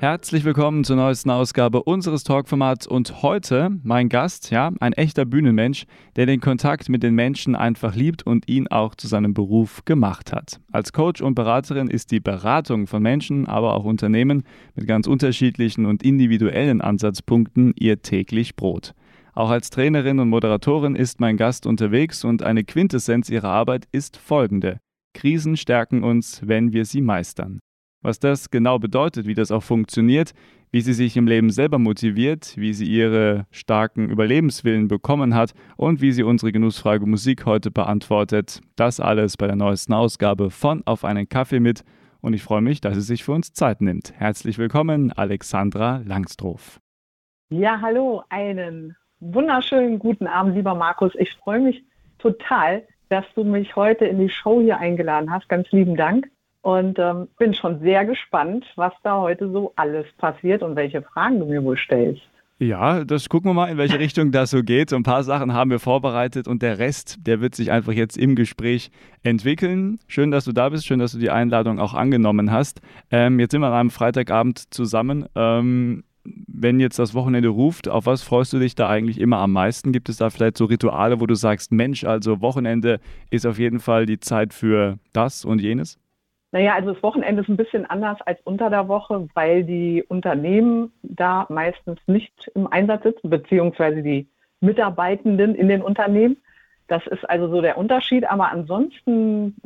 Herzlich willkommen zur neuesten Ausgabe unseres Talkformats und heute mein Gast, ja, ein echter Bühnenmensch, der den Kontakt mit den Menschen einfach liebt und ihn auch zu seinem Beruf gemacht hat. Als Coach und Beraterin ist die Beratung von Menschen, aber auch Unternehmen mit ganz unterschiedlichen und individuellen Ansatzpunkten ihr täglich Brot. Auch als Trainerin und Moderatorin ist mein Gast unterwegs und eine Quintessenz ihrer Arbeit ist folgende. Krisen stärken uns, wenn wir sie meistern. Was das genau bedeutet, wie das auch funktioniert, wie sie sich im Leben selber motiviert, wie sie ihre starken Überlebenswillen bekommen hat und wie sie unsere genussfrage Musik heute beantwortet. Das alles bei der neuesten Ausgabe von Auf einen Kaffee mit. Und ich freue mich, dass sie sich für uns Zeit nimmt. Herzlich willkommen, Alexandra Langstroff. Ja, hallo, einen wunderschönen guten Abend, lieber Markus. Ich freue mich total, dass du mich heute in die Show hier eingeladen hast. Ganz lieben Dank und ähm, bin schon sehr gespannt, was da heute so alles passiert und welche Fragen du mir wohl stellst. Ja, das gucken wir mal, in welche Richtung das so geht. So ein paar Sachen haben wir vorbereitet und der Rest, der wird sich einfach jetzt im Gespräch entwickeln. Schön, dass du da bist, schön, dass du die Einladung auch angenommen hast. Ähm, jetzt sind wir an einem Freitagabend zusammen. Ähm, wenn jetzt das Wochenende ruft, auf was freust du dich da eigentlich immer am meisten? Gibt es da vielleicht so Rituale, wo du sagst, Mensch, also Wochenende ist auf jeden Fall die Zeit für das und jenes? Naja, also das Wochenende ist ein bisschen anders als unter der Woche, weil die Unternehmen da meistens nicht im Einsatz sitzen, beziehungsweise die Mitarbeitenden in den Unternehmen. Das ist also so der Unterschied. Aber ansonsten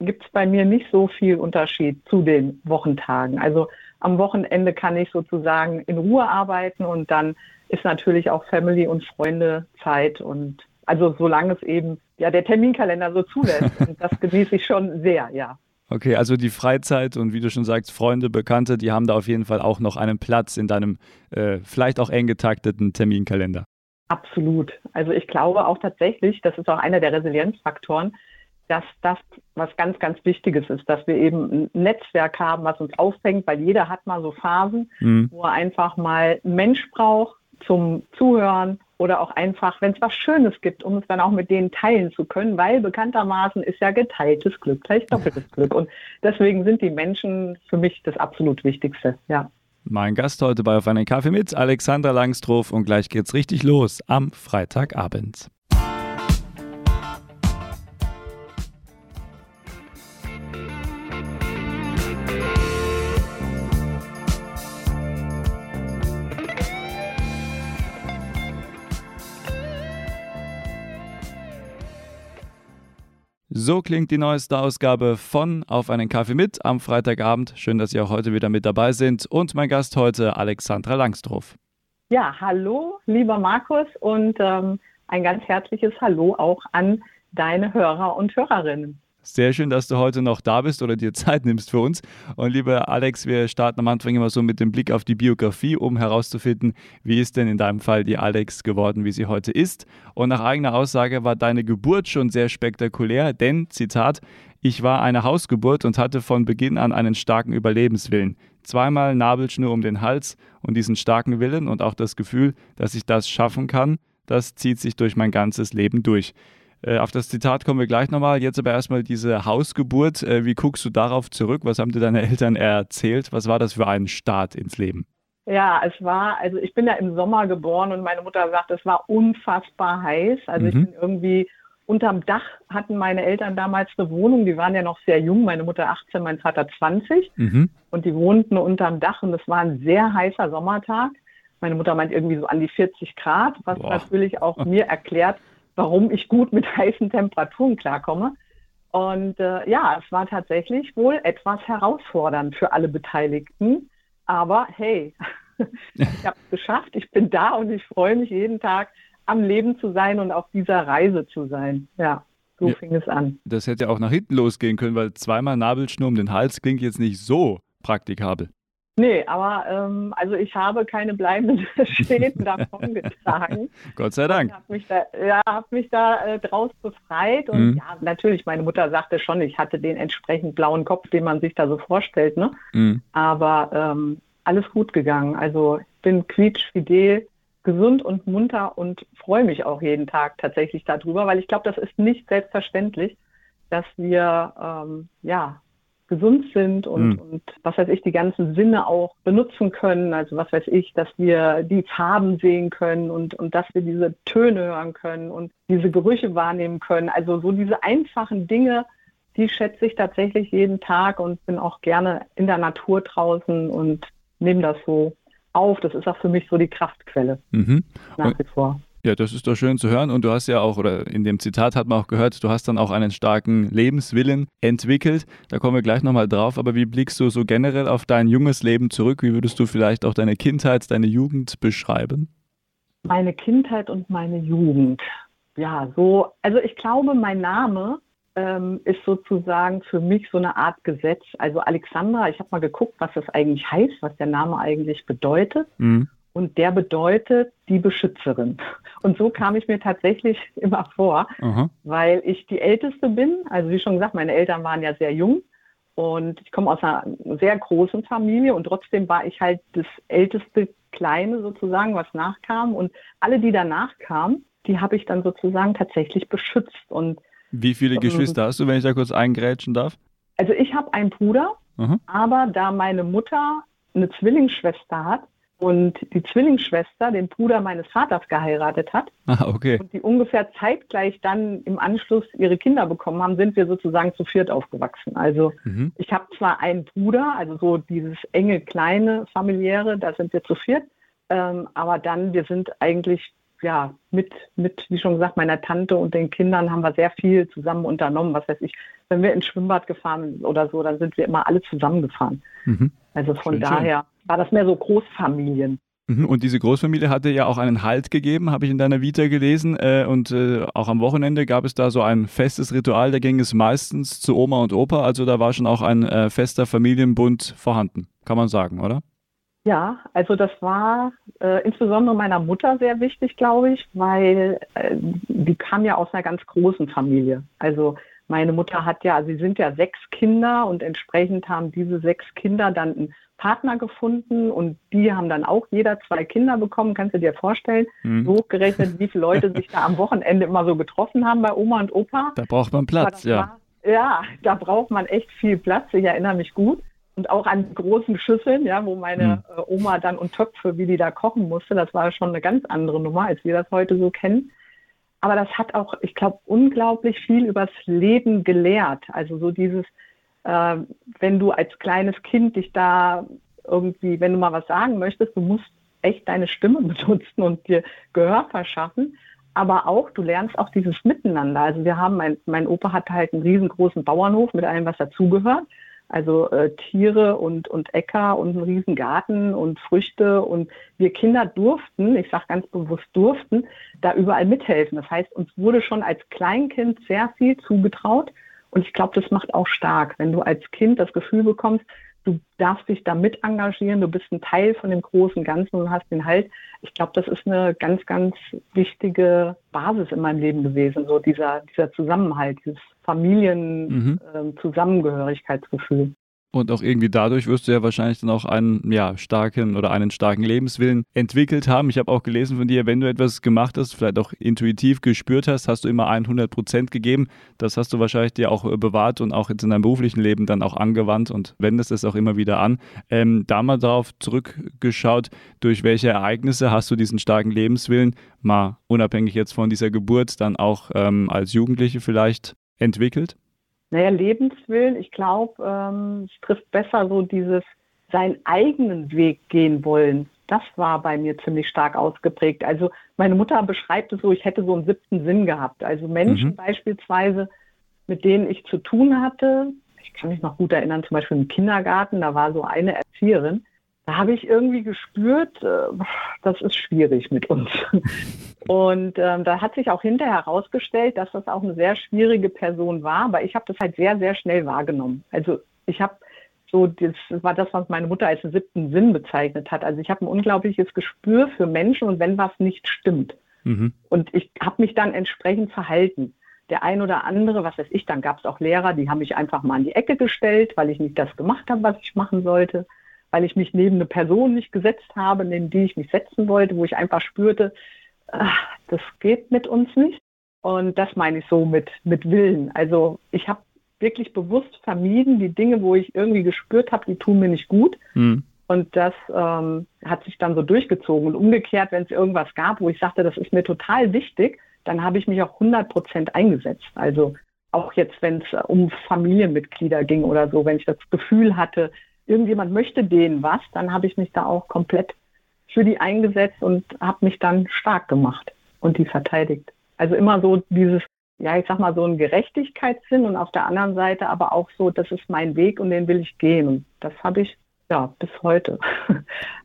gibt es bei mir nicht so viel Unterschied zu den Wochentagen. Also am Wochenende kann ich sozusagen in Ruhe arbeiten und dann ist natürlich auch Family und Freunde Zeit und also solange es eben ja der Terminkalender so zulässt und das genieße ich schon sehr, ja. Okay, also die Freizeit und wie du schon sagst, Freunde, Bekannte, die haben da auf jeden Fall auch noch einen Platz in deinem äh, vielleicht auch eng getakteten Terminkalender. Absolut. Also ich glaube auch tatsächlich, das ist auch einer der Resilienzfaktoren, dass das was ganz, ganz Wichtiges ist, dass wir eben ein Netzwerk haben, was uns auffängt, weil jeder hat mal so Phasen, mhm. wo er einfach mal einen Mensch braucht zum Zuhören, oder auch einfach, wenn es was Schönes gibt, um es dann auch mit denen teilen zu können, weil bekanntermaßen ist ja geteiltes Glück gleich doppeltes Glück. Und deswegen sind die Menschen für mich das absolut Wichtigste, ja. Mein Gast heute bei Auf einen Kaffee mit Alexandra Langstroff und gleich geht's richtig los am Freitagabend. So klingt die neueste Ausgabe von Auf einen Kaffee mit am Freitagabend. Schön, dass Sie auch heute wieder mit dabei sind. Und mein Gast heute, Alexandra Langstroff. Ja, hallo, lieber Markus, und ähm, ein ganz herzliches Hallo auch an deine Hörer und Hörerinnen. Sehr schön, dass du heute noch da bist oder dir Zeit nimmst für uns. Und lieber Alex, wir starten am Anfang immer so mit dem Blick auf die Biografie, um herauszufinden, wie ist denn in deinem Fall die Alex geworden, wie sie heute ist. Und nach eigener Aussage war deine Geburt schon sehr spektakulär, denn, Zitat, ich war eine Hausgeburt und hatte von Beginn an einen starken Überlebenswillen. Zweimal Nabelschnur um den Hals und diesen starken Willen und auch das Gefühl, dass ich das schaffen kann, das zieht sich durch mein ganzes Leben durch. Äh, auf das Zitat kommen wir gleich nochmal. Jetzt aber erstmal diese Hausgeburt. Äh, wie guckst du darauf zurück? Was haben dir deine Eltern erzählt? Was war das für ein Start ins Leben? Ja, es war, also ich bin ja im Sommer geboren und meine Mutter sagt, es war unfassbar heiß. Also mhm. ich bin irgendwie unterm Dach hatten meine Eltern damals eine Wohnung, die waren ja noch sehr jung, meine Mutter 18, mein Vater 20 mhm. und die wohnten unterm Dach und es war ein sehr heißer Sommertag. Meine Mutter meint irgendwie so an die 40 Grad, was Boah. natürlich auch mir erklärt, warum ich gut mit heißen Temperaturen klarkomme. Und äh, ja, es war tatsächlich wohl etwas herausfordernd für alle Beteiligten. Aber hey, ich habe es geschafft, ich bin da und ich freue mich jeden Tag am Leben zu sein und auf dieser Reise zu sein. Ja, so ja, fing es an. Das hätte auch nach hinten losgehen können, weil zweimal Nabelschnur um den Hals klingt jetzt nicht so praktikabel. Nee, aber ähm, also ich habe keine bleibenden Schäden davon getragen. Gott sei Dank. Ich habe mich da, ja, hab mich da äh, draus befreit. Und mhm. ja, natürlich, meine Mutter sagte schon, ich hatte den entsprechend blauen Kopf, den man sich da so vorstellt. Ne? Mhm. Aber ähm, alles gut gegangen. Also ich bin quietschfidel gesund und munter und freue mich auch jeden Tag tatsächlich darüber, weil ich glaube, das ist nicht selbstverständlich, dass wir ähm, ja gesund sind und, mhm. und was weiß ich, die ganzen Sinne auch benutzen können. Also was weiß ich, dass wir die Farben sehen können und, und dass wir diese Töne hören können und diese Gerüche wahrnehmen können. Also so diese einfachen Dinge, die schätze ich tatsächlich jeden Tag und bin auch gerne in der Natur draußen und nehme das so auf. Das ist auch für mich so die Kraftquelle mhm. nach wie vor. Ja, das ist doch schön zu hören. Und du hast ja auch, oder in dem Zitat hat man auch gehört, du hast dann auch einen starken Lebenswillen entwickelt. Da kommen wir gleich nochmal drauf. Aber wie blickst du so generell auf dein junges Leben zurück? Wie würdest du vielleicht auch deine Kindheit, deine Jugend beschreiben? Meine Kindheit und meine Jugend. Ja, so, also ich glaube, mein Name ähm, ist sozusagen für mich so eine Art Gesetz. Also Alexandra, ich habe mal geguckt, was das eigentlich heißt, was der Name eigentlich bedeutet. Mhm. Und der bedeutet die Beschützerin. Und so kam ich mir tatsächlich immer vor, Aha. weil ich die Älteste bin. Also wie schon gesagt, meine Eltern waren ja sehr jung. Und ich komme aus einer sehr großen Familie und trotzdem war ich halt das älteste Kleine sozusagen, was nachkam. Und alle, die danach kamen, die habe ich dann sozusagen tatsächlich beschützt. Und wie viele ähm, Geschwister hast du, wenn ich da kurz eingrätschen darf? Also ich habe einen Bruder, Aha. aber da meine Mutter eine Zwillingsschwester hat, und die Zwillingsschwester den Bruder meines Vaters geheiratet hat ah, okay. und die ungefähr zeitgleich dann im Anschluss ihre Kinder bekommen haben, sind wir sozusagen zu viert aufgewachsen. Also mhm. ich habe zwar einen Bruder, also so dieses enge, kleine familiäre, da sind wir zu viert, ähm, aber dann, wir sind eigentlich ja, mit, mit, wie schon gesagt, meiner Tante und den Kindern haben wir sehr viel zusammen unternommen. Was weiß ich, wenn wir ins Schwimmbad gefahren oder so, dann sind wir immer alle zusammengefahren. Mhm. Also von schön, daher. War das mehr so Großfamilien. Mhm. Und diese Großfamilie hatte ja auch einen Halt gegeben, habe ich in deiner Vita gelesen. Äh, und äh, auch am Wochenende gab es da so ein festes Ritual, da ging es meistens zu Oma und Opa. Also da war schon auch ein äh, fester Familienbund vorhanden, kann man sagen, oder? Ja, also das war äh, insbesondere meiner Mutter sehr wichtig, glaube ich, weil äh, die kam ja aus einer ganz großen Familie. Also meine Mutter hat ja, sie sind ja sechs Kinder und entsprechend haben diese sechs Kinder dann einen Partner gefunden und die haben dann auch jeder zwei Kinder bekommen. Kannst du dir vorstellen, mhm. hochgerechnet, wie viele Leute sich da am Wochenende immer so getroffen haben bei Oma und Opa? Da braucht man Platz, ja. War, ja, da braucht man echt viel Platz. Ich erinnere mich gut und auch an großen Schüsseln, ja, wo meine mhm. Oma dann und Töpfe, wie die da kochen musste, das war schon eine ganz andere Nummer, als wir das heute so kennen. Aber das hat auch, ich glaube, unglaublich viel übers Leben gelehrt. Also so dieses, äh, wenn du als kleines Kind dich da irgendwie, wenn du mal was sagen möchtest, du musst echt deine Stimme benutzen und dir Gehör verschaffen. Aber auch, du lernst auch dieses Miteinander. Also wir haben, mein, mein Opa hatte halt einen riesengroßen Bauernhof mit allem, was dazugehört. Also äh, Tiere und, und Äcker und einen riesen Garten und Früchte. Und wir Kinder durften, ich sage ganz bewusst durften, da überall mithelfen. Das heißt, uns wurde schon als Kleinkind sehr viel zugetraut. Und ich glaube, das macht auch stark, wenn du als Kind das Gefühl bekommst, du darfst dich da mit engagieren, du bist ein Teil von dem großen Ganzen und hast den Halt. Ich glaube, das ist eine ganz, ganz wichtige Basis in meinem Leben gewesen, so dieser, dieser Zusammenhalt, dieses Familienzusammengehörigkeitsgefühl. Mhm. Und auch irgendwie dadurch wirst du ja wahrscheinlich dann auch einen ja, starken oder einen starken Lebenswillen entwickelt haben. Ich habe auch gelesen von dir, wenn du etwas gemacht hast, vielleicht auch intuitiv gespürt hast, hast du immer 100 Prozent gegeben. Das hast du wahrscheinlich dir auch äh, bewahrt und auch jetzt in deinem beruflichen Leben dann auch angewandt und wendest es auch immer wieder an. Ähm, da mal darauf zurückgeschaut, durch welche Ereignisse hast du diesen starken Lebenswillen, mal unabhängig jetzt von dieser Geburt, dann auch ähm, als Jugendliche vielleicht entwickelt? Naja, Lebenswillen, ich glaube, ähm, es trifft besser so dieses seinen eigenen Weg gehen wollen. Das war bei mir ziemlich stark ausgeprägt. Also meine Mutter beschreibt es so, ich hätte so einen siebten Sinn gehabt. Also Menschen mhm. beispielsweise, mit denen ich zu tun hatte. Ich kann mich noch gut erinnern, zum Beispiel im Kindergarten, da war so eine Erzieherin, da habe ich irgendwie gespürt, äh, das ist schwierig mit uns. Und ähm, da hat sich auch hinterher herausgestellt, dass das auch eine sehr schwierige Person war, aber ich habe das halt sehr, sehr schnell wahrgenommen. Also ich habe so, das war das, was meine Mutter als den siebten Sinn bezeichnet hat. Also ich habe ein unglaubliches Gespür für Menschen und wenn was nicht stimmt. Mhm. Und ich habe mich dann entsprechend verhalten. Der ein oder andere, was weiß ich, dann gab es auch Lehrer, die haben mich einfach mal an die Ecke gestellt, weil ich nicht das gemacht habe, was ich machen sollte. Weil ich mich neben eine Person nicht gesetzt habe, neben die ich mich setzen wollte, wo ich einfach spürte, ach, das geht mit uns nicht. Und das meine ich so mit, mit Willen. Also ich habe wirklich bewusst vermieden, die Dinge, wo ich irgendwie gespürt habe, die tun mir nicht gut. Mhm. Und das ähm, hat sich dann so durchgezogen. Und umgekehrt, wenn es irgendwas gab, wo ich sagte, das ist mir total wichtig, dann habe ich mich auch 100 Prozent eingesetzt. Also auch jetzt, wenn es um Familienmitglieder ging oder so, wenn ich das Gefühl hatte, irgendjemand möchte denen was, dann habe ich mich da auch komplett für die eingesetzt und habe mich dann stark gemacht und die verteidigt. Also immer so dieses, ja, ich sag mal, so ein Gerechtigkeitssinn und auf der anderen Seite aber auch so, das ist mein Weg und den will ich gehen. Und das habe ich ja, bis heute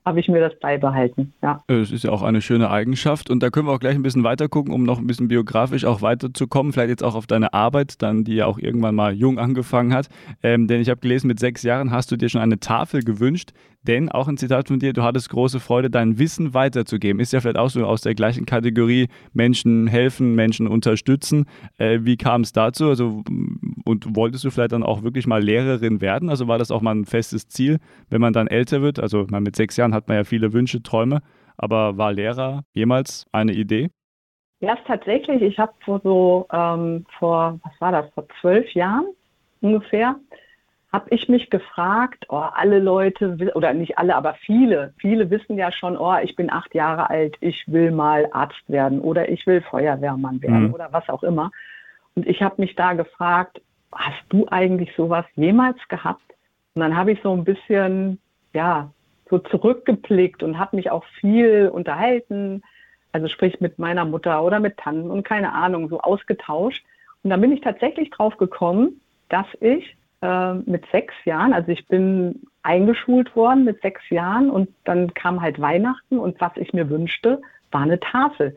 habe ich mir das beibehalten. Ja. Es ist ja auch eine schöne Eigenschaft und da können wir auch gleich ein bisschen weiter gucken, um noch ein bisschen biografisch auch weiterzukommen. Vielleicht jetzt auch auf deine Arbeit, dann die ja auch irgendwann mal jung angefangen hat. Ähm, denn ich habe gelesen, mit sechs Jahren hast du dir schon eine Tafel gewünscht, denn auch ein Zitat von dir, du hattest große Freude, dein Wissen weiterzugeben. Ist ja vielleicht auch so aus der gleichen Kategorie Menschen helfen, Menschen unterstützen. Äh, wie kam es dazu? Also, und wolltest du vielleicht dann auch wirklich mal Lehrerin werden? Also war das auch mal ein festes Ziel, wenn man dann älter wird? Also man mit sechs Jahren hat man ja viele Wünsche, Träume, aber war Lehrer jemals eine Idee? Ja, tatsächlich. Ich habe vor so, ähm, vor, was war das, vor zwölf Jahren ungefähr, habe ich mich gefragt, oh, alle Leute, oder nicht alle, aber viele, viele wissen ja schon, oh, ich bin acht Jahre alt, ich will mal Arzt werden oder ich will Feuerwehrmann werden mhm. oder was auch immer. Und ich habe mich da gefragt, hast du eigentlich sowas jemals gehabt? Und dann habe ich so ein bisschen, ja, so zurückgeblickt und habe mich auch viel unterhalten, also sprich mit meiner Mutter oder mit Tanten und keine Ahnung, so ausgetauscht. Und dann bin ich tatsächlich drauf gekommen, dass ich äh, mit sechs Jahren. Also ich bin eingeschult worden mit sechs Jahren und dann kam halt Weihnachten und was ich mir wünschte, war eine Tafel.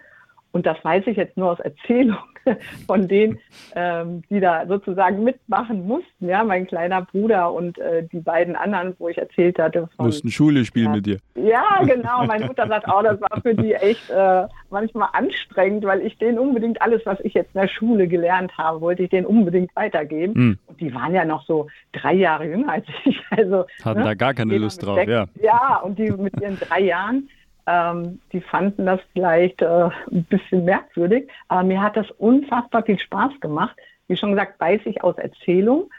Und das weiß ich jetzt nur aus Erzählung von denen, ähm, die da sozusagen mitmachen mussten. Ja, mein kleiner Bruder und äh, die beiden anderen, wo ich erzählt hatte. Von, mussten Schule spielen ja, mit dir. Ja, genau. Meine Mutter sagt auch, das war für die echt äh, manchmal anstrengend, weil ich denen unbedingt alles, was ich jetzt in der Schule gelernt habe, wollte ich denen unbedingt weitergeben. Mhm. Und die waren ja noch so drei Jahre jünger als ich. Also, Hatten ne, da gar keine Lust drauf, sechs, ja. Ja, und die mit ihren drei Jahren ähm, die fanden das vielleicht äh, ein bisschen merkwürdig, aber mir hat das unfassbar viel Spaß gemacht. Wie schon gesagt, weiß ich aus Erzählung.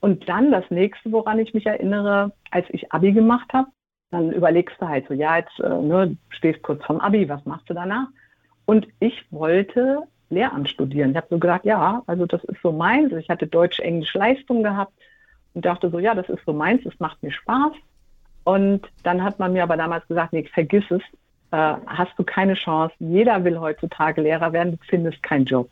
Und dann das nächste, woran ich mich erinnere, als ich Abi gemacht habe, dann überlegst du halt so, ja, jetzt äh, ne, stehst kurz vom Abi, was machst du danach? Und ich wollte Lehramt studieren. Ich habe so gedacht, ja, also das ist so meins. Ich hatte Deutsch-Englisch Leistung gehabt und dachte so, ja, das ist so meins, das macht mir Spaß. Und dann hat man mir aber damals gesagt, nee, vergiss es, äh, hast du keine Chance. Jeder will heutzutage Lehrer werden, du findest keinen Job.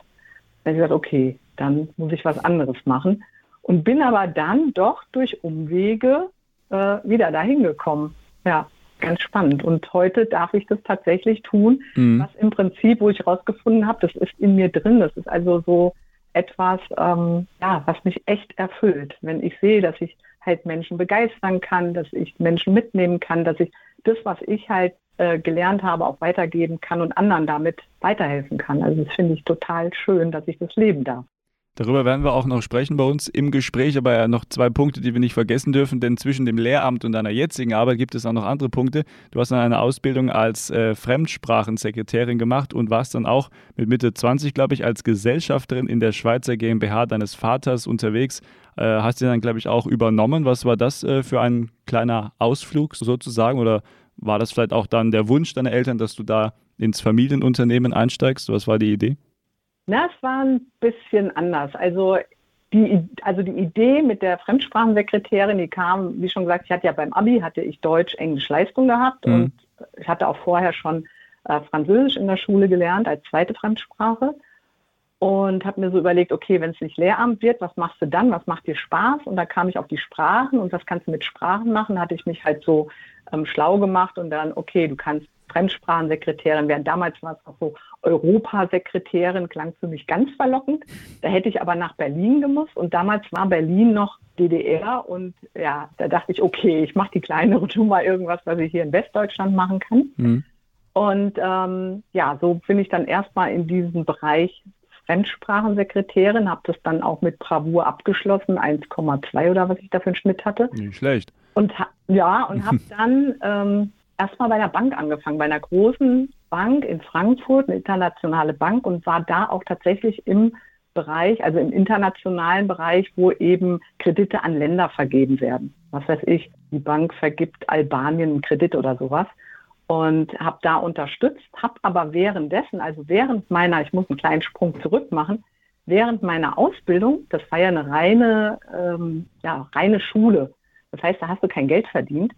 Dann habe ich gesagt, okay, dann muss ich was anderes machen. Und bin aber dann doch durch Umwege äh, wieder dahin gekommen. Ja, ganz spannend. Und heute darf ich das tatsächlich tun, mhm. was im Prinzip, wo ich herausgefunden habe, das ist in mir drin. Das ist also so etwas, ähm, ja, was mich echt erfüllt. Wenn ich sehe, dass ich halt Menschen begeistern kann, dass ich Menschen mitnehmen kann, dass ich das, was ich halt äh, gelernt habe, auch weitergeben kann und anderen damit weiterhelfen kann. Also das finde ich total schön, dass ich das leben darf. Darüber werden wir auch noch sprechen bei uns im Gespräch, aber ja noch zwei Punkte, die wir nicht vergessen dürfen, denn zwischen dem Lehramt und deiner jetzigen Arbeit gibt es auch noch andere Punkte. Du hast dann eine Ausbildung als äh, Fremdsprachensekretärin gemacht und warst dann auch mit Mitte 20, glaube ich, als Gesellschafterin in der Schweizer GmbH deines Vaters unterwegs. Äh, hast du dann, glaube ich, auch übernommen. Was war das äh, für ein kleiner Ausflug sozusagen oder war das vielleicht auch dann der Wunsch deiner Eltern, dass du da ins Familienunternehmen einsteigst? Was war die Idee? Na, es war ein bisschen anders. Also die, also die Idee mit der Fremdsprachensekretärin, die kam, wie schon gesagt, ich hatte ja beim Abi, hatte ich Deutsch, Englisch Leistung gehabt mhm. und ich hatte auch vorher schon äh, Französisch in der Schule gelernt als zweite Fremdsprache und habe mir so überlegt, okay, wenn es nicht Lehramt wird, was machst du dann? Was macht dir Spaß? Und da kam ich auf die Sprachen und was kannst du mit Sprachen machen? Hatte ich mich halt so ähm, schlau gemacht und dann, okay, du kannst Fremdsprachensekretärin werden. Damals war es auch so Europasekretärin, klang für mich ganz verlockend. Da hätte ich aber nach Berlin gemusst und damals war Berlin noch DDR und ja, da dachte ich, okay, ich mache die kleinere Nummer irgendwas, was ich hier in Westdeutschland machen kann. Mhm. Und ähm, ja, so bin ich dann erstmal in diesem Bereich Fremdsprachensekretärin, habe das dann auch mit Bravour abgeschlossen, 1,2 oder was ich da für einen Schnitt hatte. Nicht schlecht. Und ja, und habe dann ähm, erstmal bei der Bank angefangen, bei einer großen Bank in Frankfurt, eine internationale Bank und war da auch tatsächlich im Bereich, also im internationalen Bereich, wo eben Kredite an Länder vergeben werden. Was weiß ich, die Bank vergibt Albanien einen Kredit oder sowas und habe da unterstützt, habe aber währenddessen, also während meiner, ich muss einen kleinen Sprung zurück machen, während meiner Ausbildung, das war ja eine reine, ähm, ja, reine Schule. Das heißt, da hast du kein Geld verdient.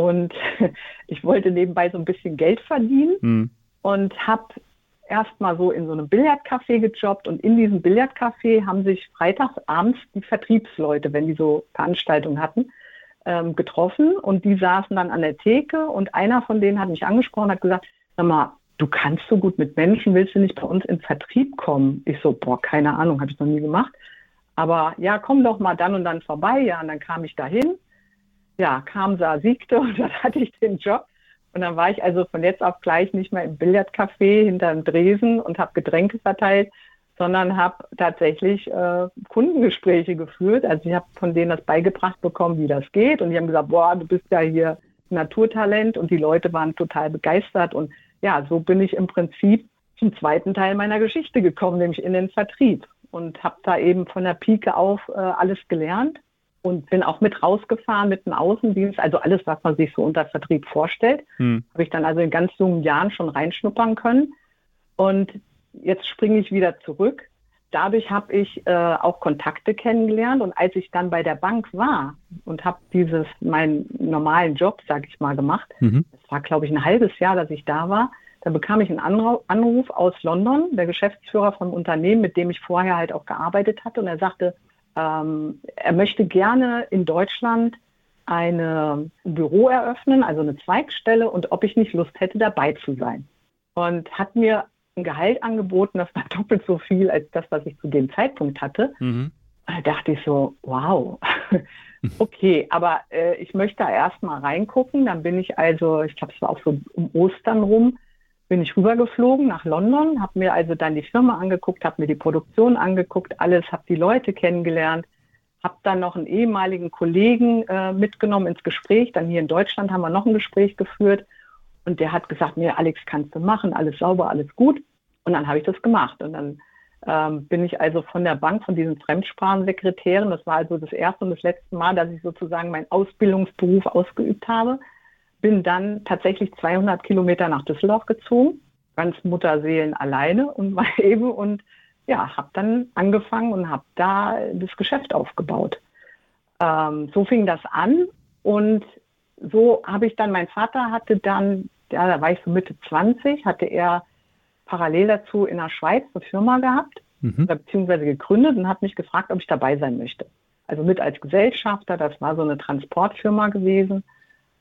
Und ich wollte nebenbei so ein bisschen Geld verdienen mhm. und habe erstmal so in so einem Billardcafé gejobbt und in diesem Billardcafé haben sich freitags abends die Vertriebsleute, wenn die so Veranstaltungen hatten, ähm, getroffen und die saßen dann an der Theke und einer von denen hat mich angesprochen, hat gesagt, sag mal, du kannst so gut mit Menschen, willst du nicht bei uns in Vertrieb kommen? Ich so, boah, keine Ahnung, habe ich noch nie gemacht. Aber ja, komm doch mal dann und dann vorbei. Ja, und dann kam ich dahin. Ja, kam, sah, siegte und dann hatte ich den Job. Und dann war ich also von jetzt auf gleich nicht mehr im Billardcafé hinterm Dresen und habe Getränke verteilt, sondern habe tatsächlich äh, Kundengespräche geführt. Also ich habe von denen das beigebracht bekommen, wie das geht. Und die haben gesagt, boah, du bist ja hier Naturtalent. Und die Leute waren total begeistert. Und ja, so bin ich im Prinzip zum zweiten Teil meiner Geschichte gekommen, nämlich in den Vertrieb. Und habe da eben von der Pike auf äh, alles gelernt und bin auch mit rausgefahren mit dem Außendienst, also alles, was man sich so unter Vertrieb vorstellt, hm. habe ich dann also in ganz jungen Jahren schon reinschnuppern können. Und jetzt springe ich wieder zurück. Dadurch habe ich äh, auch Kontakte kennengelernt und als ich dann bei der Bank war und habe dieses meinen normalen Job, sage ich mal, gemacht, mhm. das war glaube ich ein halbes Jahr, dass ich da war, da bekam ich einen Anruf aus London, der Geschäftsführer vom Unternehmen, mit dem ich vorher halt auch gearbeitet hatte und er sagte, ähm, er möchte gerne in Deutschland eine, ein Büro eröffnen, also eine Zweigstelle und ob ich nicht Lust hätte, dabei zu sein. Und hat mir ein Gehalt angeboten, das war doppelt so viel als das, was ich zu dem Zeitpunkt hatte. Mhm. Da dachte ich so, wow, okay, aber äh, ich möchte da erstmal reingucken. Dann bin ich also, ich glaube, es war auch so um Ostern rum, bin ich rübergeflogen nach London, habe mir also dann die Firma angeguckt, habe mir die Produktion angeguckt, alles, habe die Leute kennengelernt, habe dann noch einen ehemaligen Kollegen äh, mitgenommen ins Gespräch. Dann hier in Deutschland haben wir noch ein Gespräch geführt und der hat gesagt, mir Alex, kannst du machen, alles sauber, alles gut. Und dann habe ich das gemacht und dann ähm, bin ich also von der Bank, von diesen Fremdsprachensekretären, das war also das erste und das letzte Mal, dass ich sozusagen meinen Ausbildungsberuf ausgeübt habe, bin dann tatsächlich 200 Kilometer nach Düsseldorf gezogen, ganz Mutterseelen alleine und mal eben und ja, habe dann angefangen und habe da das Geschäft aufgebaut. Ähm, so fing das an und so habe ich dann, mein Vater hatte dann, ja, da war ich so Mitte 20, hatte er parallel dazu in der Schweiz eine Firma gehabt, mhm. beziehungsweise gegründet und hat mich gefragt, ob ich dabei sein möchte. Also mit als Gesellschafter, das war so eine Transportfirma gewesen.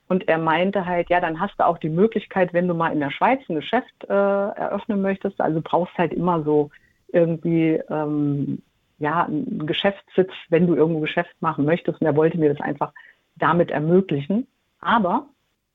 Und er meinte halt, ja, dann hast du auch die Möglichkeit, wenn du mal in der Schweiz ein Geschäft äh, eröffnen möchtest, also brauchst halt immer so irgendwie ähm, ja, einen Geschäftssitz, wenn du irgendwo Geschäft machen möchtest. Und er wollte mir das einfach damit ermöglichen. Aber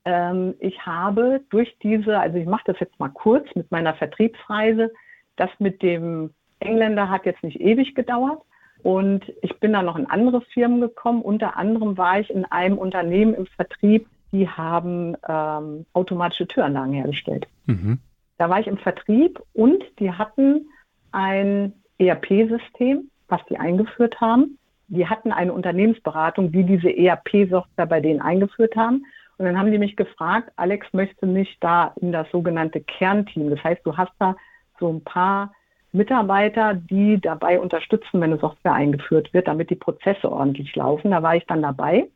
ähm, ich habe durch diese, also ich mache das jetzt mal kurz mit meiner Vertriebsreise, das mit dem Engländer hat jetzt nicht ewig gedauert. Und ich bin dann noch in andere Firmen gekommen. Unter anderem war ich in einem Unternehmen im Vertrieb, die haben ähm, automatische Türanlagen hergestellt. Mhm. Da war ich im Vertrieb und die hatten ein ERP-System, was die eingeführt haben. Die hatten eine Unternehmensberatung, die diese ERP-Software bei denen eingeführt haben. Und dann haben die mich gefragt, Alex möchte nicht da in das sogenannte Kernteam. Das heißt, du hast da so ein paar Mitarbeiter, die dabei unterstützen, wenn eine Software eingeführt wird, damit die Prozesse ordentlich laufen. Da war ich dann dabei.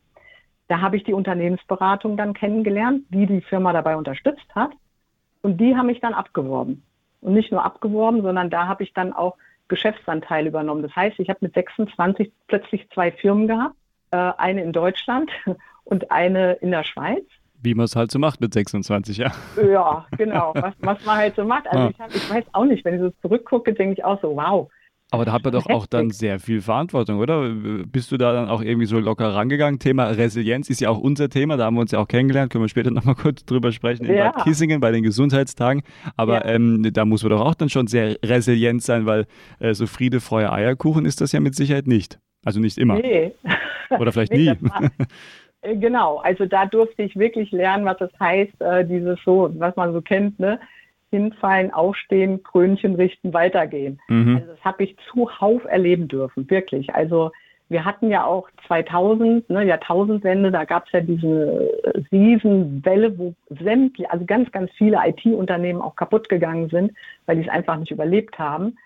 Da habe ich die Unternehmensberatung dann kennengelernt, die die Firma dabei unterstützt hat. Und die haben mich dann abgeworben. Und nicht nur abgeworben, sondern da habe ich dann auch Geschäftsanteile übernommen. Das heißt, ich habe mit 26 plötzlich zwei Firmen gehabt, äh, eine in Deutschland und eine in der Schweiz. Wie man es halt so macht mit 26, ja. Ja, genau, was, was man halt so macht. Also ja. ich, hab, ich weiß auch nicht, wenn ich so zurückgucke, denke ich auch so, wow, aber da hat man doch auch dann sehr viel Verantwortung, oder? Bist du da dann auch irgendwie so locker rangegangen? Thema Resilienz ist ja auch unser Thema, da haben wir uns ja auch kennengelernt, können wir später nochmal kurz drüber sprechen, in ja. Bad Kissingen bei den Gesundheitstagen. Aber ja. ähm, da muss man doch auch dann schon sehr resilient sein, weil äh, so Friede, Freude, Eierkuchen ist das ja mit Sicherheit nicht. Also nicht immer. Nee. Oder vielleicht nee, nie. Das war, Äh, genau, also da durfte ich wirklich lernen, was es heißt, äh, dieses so, was man so kennt, ne? Hinfallen, aufstehen, Krönchen richten, weitergehen. Mhm. Also das habe ich zuhauf erleben dürfen, wirklich. Also wir hatten ja auch 2000, ne, Jahrtausendwende, da gab es ja diese Riesenwelle, wo sämtliche, also ganz, ganz viele IT-Unternehmen auch kaputt gegangen sind, weil die es einfach nicht überlebt haben.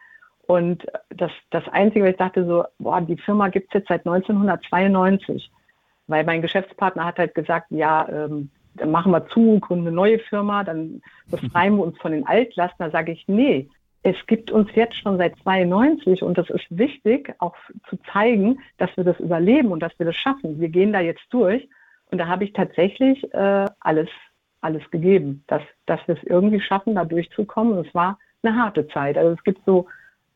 Und das, das Einzige, was ich dachte so, boah, die Firma gibt es jetzt seit 1992. Weil mein Geschäftspartner hat halt gesagt, ja, ähm, dann machen wir zu, gründen eine neue Firma, dann befreien wir uns von den Altlasten. Da sage ich, nee, es gibt uns jetzt schon seit 92 und das ist wichtig, auch zu zeigen, dass wir das überleben und dass wir das schaffen. Wir gehen da jetzt durch und da habe ich tatsächlich äh, alles, alles gegeben, dass, dass wir es irgendwie schaffen, da durchzukommen. Und es war eine harte Zeit. Also es gibt so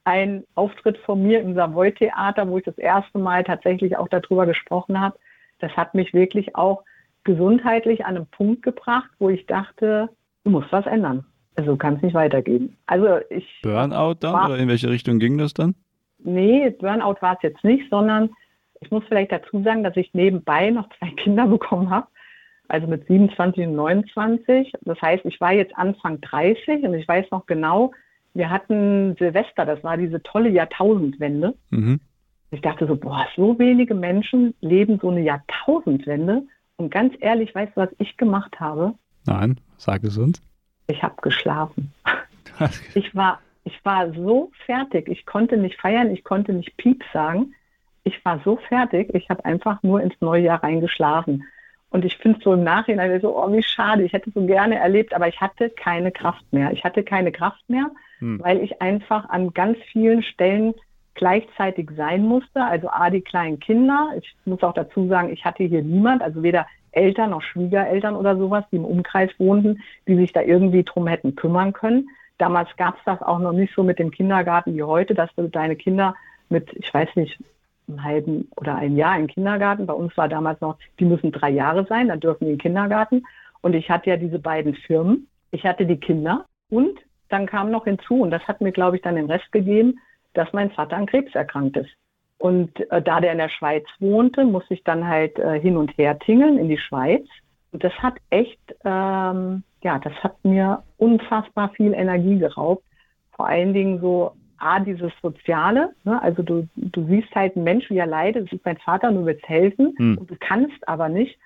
einen Auftritt von mir im Savoy-Theater, wo ich das erste Mal tatsächlich auch darüber gesprochen habe. Das hat mich wirklich auch gesundheitlich an einen Punkt gebracht, wo ich dachte, du musst was ändern. Also kann es nicht weitergehen. Also ich. Burnout dann war, oder in welche Richtung ging das dann? Nee, Burnout war es jetzt nicht, sondern ich muss vielleicht dazu sagen, dass ich nebenbei noch zwei Kinder bekommen habe. Also mit 27 und 29. Das heißt, ich war jetzt Anfang 30 und ich weiß noch genau, wir hatten Silvester, das war diese tolle Jahrtausendwende. Mhm. Ich dachte so, boah, so wenige Menschen leben so eine Jahrtausendwende. Und ganz ehrlich, weißt du, was ich gemacht habe? Nein, sag es uns. Ich habe geschlafen. ich war, ich war so fertig. Ich konnte nicht feiern, ich konnte nicht Piep sagen. Ich war so fertig. Ich habe einfach nur ins neue Jahr reingeschlafen. Und ich finde es so im Nachhinein so, oh, wie schade. Ich hätte so gerne erlebt, aber ich hatte keine Kraft mehr. Ich hatte keine Kraft mehr, hm. weil ich einfach an ganz vielen Stellen gleichzeitig sein musste. Also A, die kleinen Kinder. Ich muss auch dazu sagen, ich hatte hier niemand, also weder Eltern, noch Schwiegereltern oder sowas, die im Umkreis wohnten, die sich da irgendwie drum hätten kümmern können. Damals gab es das auch noch nicht so mit dem Kindergarten wie heute, dass du deine Kinder mit, ich weiß nicht, einem halben oder ein Jahr im Kindergarten. Bei uns war damals noch, die müssen drei Jahre sein, dann dürfen die in den Kindergarten. Und ich hatte ja diese beiden Firmen. Ich hatte die Kinder und dann kam noch hinzu, und das hat mir, glaube ich, dann den Rest gegeben, dass mein Vater an Krebs erkrankt ist. Und äh, da der in der Schweiz wohnte, musste ich dann halt äh, hin und her tingeln in die Schweiz. Und das hat echt, ähm, ja, das hat mir unfassbar viel Energie geraubt. Vor allen Dingen so, A, dieses Soziale, ne? also du, du siehst halt einen Mensch, wie er leidet, das ist dein Vater und du willst helfen hm. und du kannst aber nicht.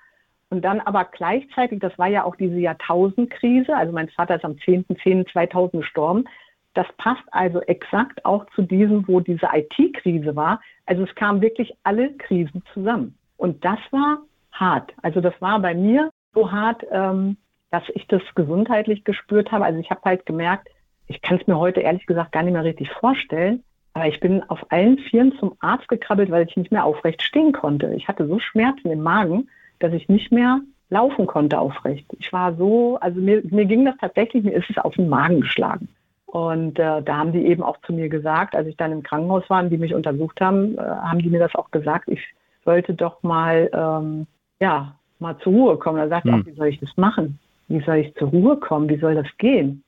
Und dann aber gleichzeitig, das war ja auch diese Jahrtausendkrise, also mein Vater ist am 10.10.2000 gestorben, das passt also exakt auch zu diesem, wo diese IT-Krise war. Also es kamen wirklich alle Krisen zusammen. Und das war hart. Also das war bei mir so hart, ähm, dass ich das gesundheitlich gespürt habe. Also ich habe halt gemerkt, ich kann es mir heute ehrlich gesagt gar nicht mehr richtig vorstellen, aber ich bin auf allen Vieren zum Arzt gekrabbelt, weil ich nicht mehr aufrecht stehen konnte. Ich hatte so Schmerzen im Magen, dass ich nicht mehr laufen konnte aufrecht. Ich war so, also mir, mir ging das tatsächlich, mir ist es auf den Magen geschlagen. Und äh, da haben die eben auch zu mir gesagt, als ich dann im Krankenhaus war und die mich untersucht haben, äh, haben die mir das auch gesagt, ich sollte doch mal, ähm, ja, mal zur Ruhe kommen. Da sagte hm. ich auch, wie soll ich das machen? Wie soll ich zur Ruhe kommen? Wie soll das gehen?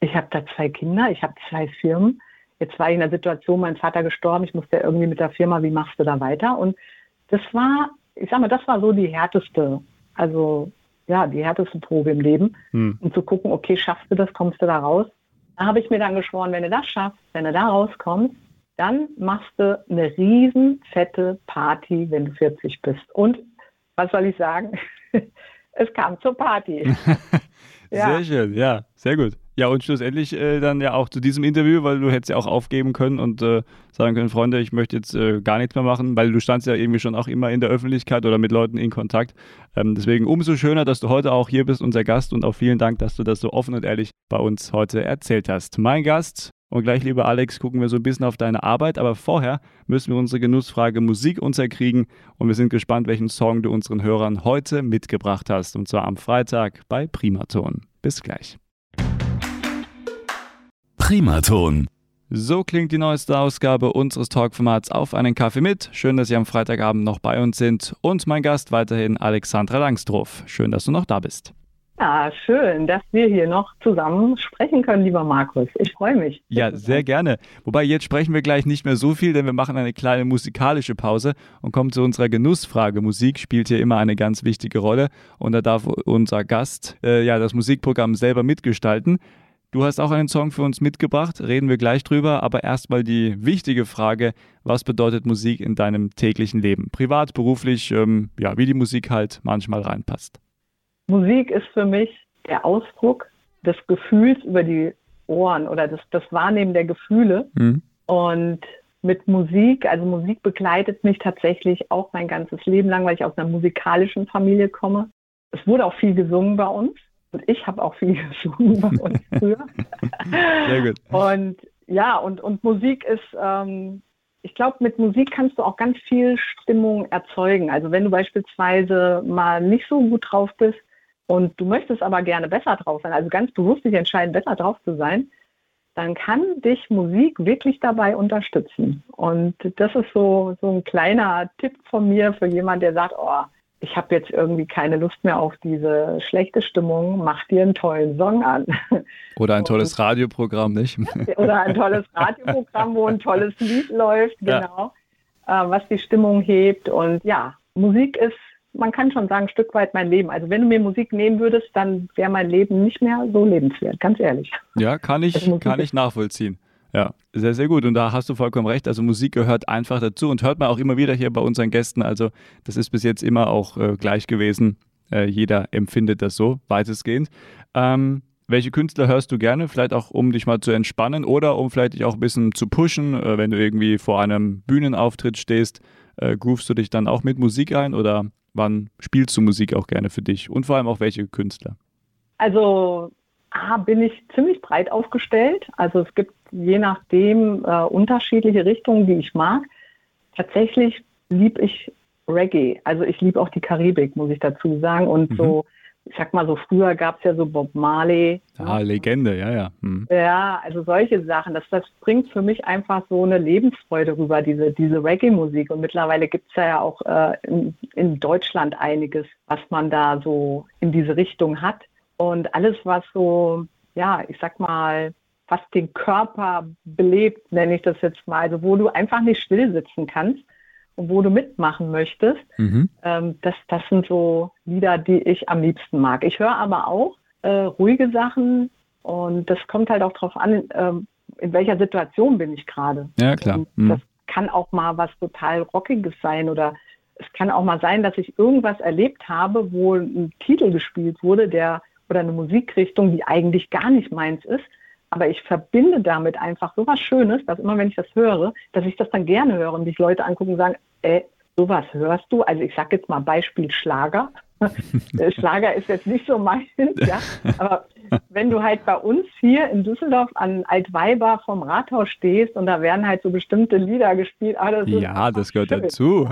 Ich habe da zwei Kinder, ich habe zwei Firmen. Jetzt war ich in der Situation, mein Vater gestorben, ich musste irgendwie mit der Firma, wie machst du da weiter? Und das war, ich sag mal, das war so die härteste, also ja, die härteste Probe im Leben, hm. um zu gucken, okay, schaffst du das, kommst du da raus? Da habe ich mir dann geschworen, wenn du das schaffst, wenn du da rauskommst, dann machst du eine riesen fette Party, wenn du 40 bist. Und was soll ich sagen? es kam zur Party. ja. Sehr schön, ja, sehr gut. Ja, und schlussendlich äh, dann ja auch zu diesem Interview, weil du hättest ja auch aufgeben können und äh, sagen können, Freunde, ich möchte jetzt äh, gar nichts mehr machen, weil du standst ja irgendwie schon auch immer in der Öffentlichkeit oder mit Leuten in Kontakt. Ähm, deswegen umso schöner, dass du heute auch hier bist, unser Gast und auch vielen Dank, dass du das so offen und ehrlich bei uns heute erzählt hast. Mein Gast und gleich, lieber Alex, gucken wir so ein bisschen auf deine Arbeit, aber vorher müssen wir unsere Genussfrage Musik unterkriegen und wir sind gespannt, welchen Song du unseren Hörern heute mitgebracht hast und zwar am Freitag bei Primaton. Bis gleich. Primaton. So klingt die neueste Ausgabe unseres Talkformats auf einen Kaffee mit. Schön, dass Sie am Freitagabend noch bei uns sind. Und mein Gast weiterhin Alexandra Langstroff. Schön, dass du noch da bist. Ja, schön, dass wir hier noch zusammen sprechen können, lieber Markus. Ich freue mich. Ja, sehr gerne. Wobei jetzt sprechen wir gleich nicht mehr so viel, denn wir machen eine kleine musikalische Pause und kommen zu unserer Genussfrage. Musik spielt hier immer eine ganz wichtige Rolle und da darf unser Gast äh, ja das Musikprogramm selber mitgestalten. Du hast auch einen Song für uns mitgebracht, reden wir gleich drüber, aber erstmal die wichtige Frage, was bedeutet Musik in deinem täglichen Leben? Privat, beruflich, ähm, ja, wie die Musik halt manchmal reinpasst. Musik ist für mich der Ausdruck des Gefühls über die Ohren oder das, das Wahrnehmen der Gefühle. Mhm. Und mit Musik, also Musik begleitet mich tatsächlich auch mein ganzes Leben lang, weil ich aus einer musikalischen Familie komme. Es wurde auch viel gesungen bei uns und ich habe auch viel gesungen bei uns früher. Sehr gut. Und ja, und, und Musik ist, ähm, ich glaube, mit Musik kannst du auch ganz viel Stimmung erzeugen. Also wenn du beispielsweise mal nicht so gut drauf bist, und du möchtest aber gerne besser drauf sein, also ganz bewusst dich entscheiden, besser drauf zu sein, dann kann dich Musik wirklich dabei unterstützen. Und das ist so, so ein kleiner Tipp von mir für jemanden, der sagt, oh, ich habe jetzt irgendwie keine Lust mehr auf diese schlechte Stimmung, mach dir einen tollen Song an. Oder ein tolles Radioprogramm, nicht? Oder ein tolles Radioprogramm, wo ein tolles Lied läuft, genau, ja. Äh, was die Stimmung hebt. Und ja, Musik ist man kann schon sagen, ein Stück weit mein Leben. Also wenn du mir Musik nehmen würdest, dann wäre mein Leben nicht mehr so lebenswert, ganz ehrlich. Ja, kann ich, kann ich nachvollziehen. Ja, sehr, sehr gut. Und da hast du vollkommen recht. Also Musik gehört einfach dazu und hört man auch immer wieder hier bei unseren Gästen. Also das ist bis jetzt immer auch äh, gleich gewesen. Äh, jeder empfindet das so, weitestgehend. Ähm, welche Künstler hörst du gerne? Vielleicht auch, um dich mal zu entspannen oder um vielleicht dich auch ein bisschen zu pushen, äh, wenn du irgendwie vor einem Bühnenauftritt stehst. Äh, groovst du dich dann auch mit Musik ein oder Wann spielst du Musik auch gerne für dich und vor allem auch welche Künstler? Also A, bin ich ziemlich breit aufgestellt. Also es gibt je nachdem äh, unterschiedliche Richtungen, die ich mag. Tatsächlich liebe ich Reggae. Also ich liebe auch die Karibik, muss ich dazu sagen. Und mhm. so ich sag mal so, früher gab es ja so Bob Marley. Ah, ne? Legende, ja, ja. Hm. Ja, also solche Sachen. Das, das bringt für mich einfach so eine Lebensfreude rüber, diese, diese Reggae-Musik. Und mittlerweile gibt es ja auch äh, in, in Deutschland einiges, was man da so in diese Richtung hat. Und alles, was so, ja, ich sag mal, fast den Körper belebt, nenne ich das jetzt mal. Also wo du einfach nicht still sitzen kannst wo du mitmachen möchtest. Mhm. Ähm, das, das sind so Lieder, die ich am liebsten mag. Ich höre aber auch äh, ruhige Sachen und das kommt halt auch darauf an, ähm, in welcher Situation bin ich gerade. Ja, klar. Mhm. Das kann auch mal was total Rockiges sein oder es kann auch mal sein, dass ich irgendwas erlebt habe, wo ein Titel gespielt wurde, der oder eine Musikrichtung, die eigentlich gar nicht meins ist aber ich verbinde damit einfach so was Schönes, dass immer wenn ich das höre, dass ich das dann gerne höre und sich Leute angucken und sagen, ey, äh, sowas hörst du? Also ich sage jetzt mal Beispiel Schlager. Schlager ist jetzt nicht so meins, ja. Aber wenn du halt bei uns hier in Düsseldorf an Altweiber vom Rathaus stehst und da werden halt so bestimmte Lieder gespielt. Ah, das ja, das gehört schön. dazu.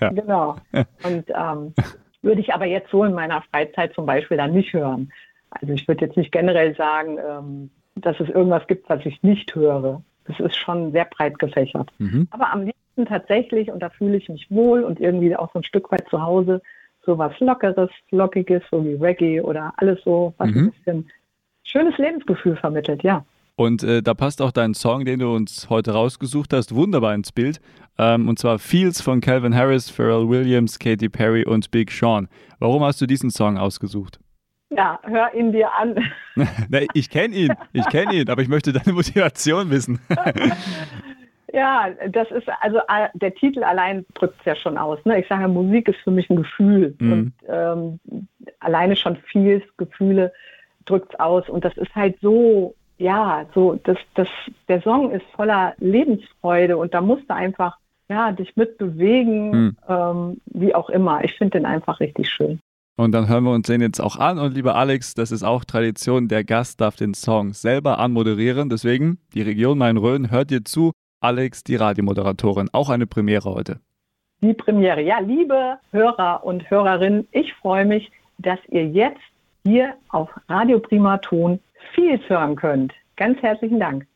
Ja. Genau. Und ähm, würde ich aber jetzt so in meiner Freizeit zum Beispiel dann nicht hören. Also ich würde jetzt nicht generell sagen, ähm, dass es irgendwas gibt, was ich nicht höre. Das ist schon sehr breit gefächert. Mhm. Aber am liebsten tatsächlich, und da fühle ich mich wohl und irgendwie auch so ein Stück weit zu Hause, so was Lockeres, Lockiges, so wie Reggae oder alles so, was mhm. ein bisschen schönes Lebensgefühl vermittelt, ja. Und äh, da passt auch dein Song, den du uns heute rausgesucht hast, wunderbar ins Bild. Ähm, und zwar Fields von Calvin Harris, Pharrell Williams, Katy Perry und Big Sean. Warum hast du diesen Song ausgesucht? Ja, hör ihn dir an. ich kenne ihn, ich kenne ihn, aber ich möchte deine Motivation wissen. ja, das ist, also der Titel allein drückt es ja schon aus. Ne? Ich sage, Musik ist für mich ein Gefühl. Mhm. Und ähm, alleine schon viel Gefühle drückt es aus. Und das ist halt so, ja, so, das, das, der Song ist voller Lebensfreude und da musst du einfach ja, dich mitbewegen, mhm. ähm, wie auch immer. Ich finde den einfach richtig schön. Und dann hören wir uns den jetzt auch an. Und lieber Alex, das ist auch Tradition, der Gast darf den Song selber anmoderieren. Deswegen, die Region Main-Rhön hört dir zu. Alex, die Radiomoderatorin, auch eine Premiere heute. Die Premiere, ja, liebe Hörer und Hörerinnen, ich freue mich, dass ihr jetzt hier auf Radio Primaton viel hören könnt. Ganz herzlichen Dank.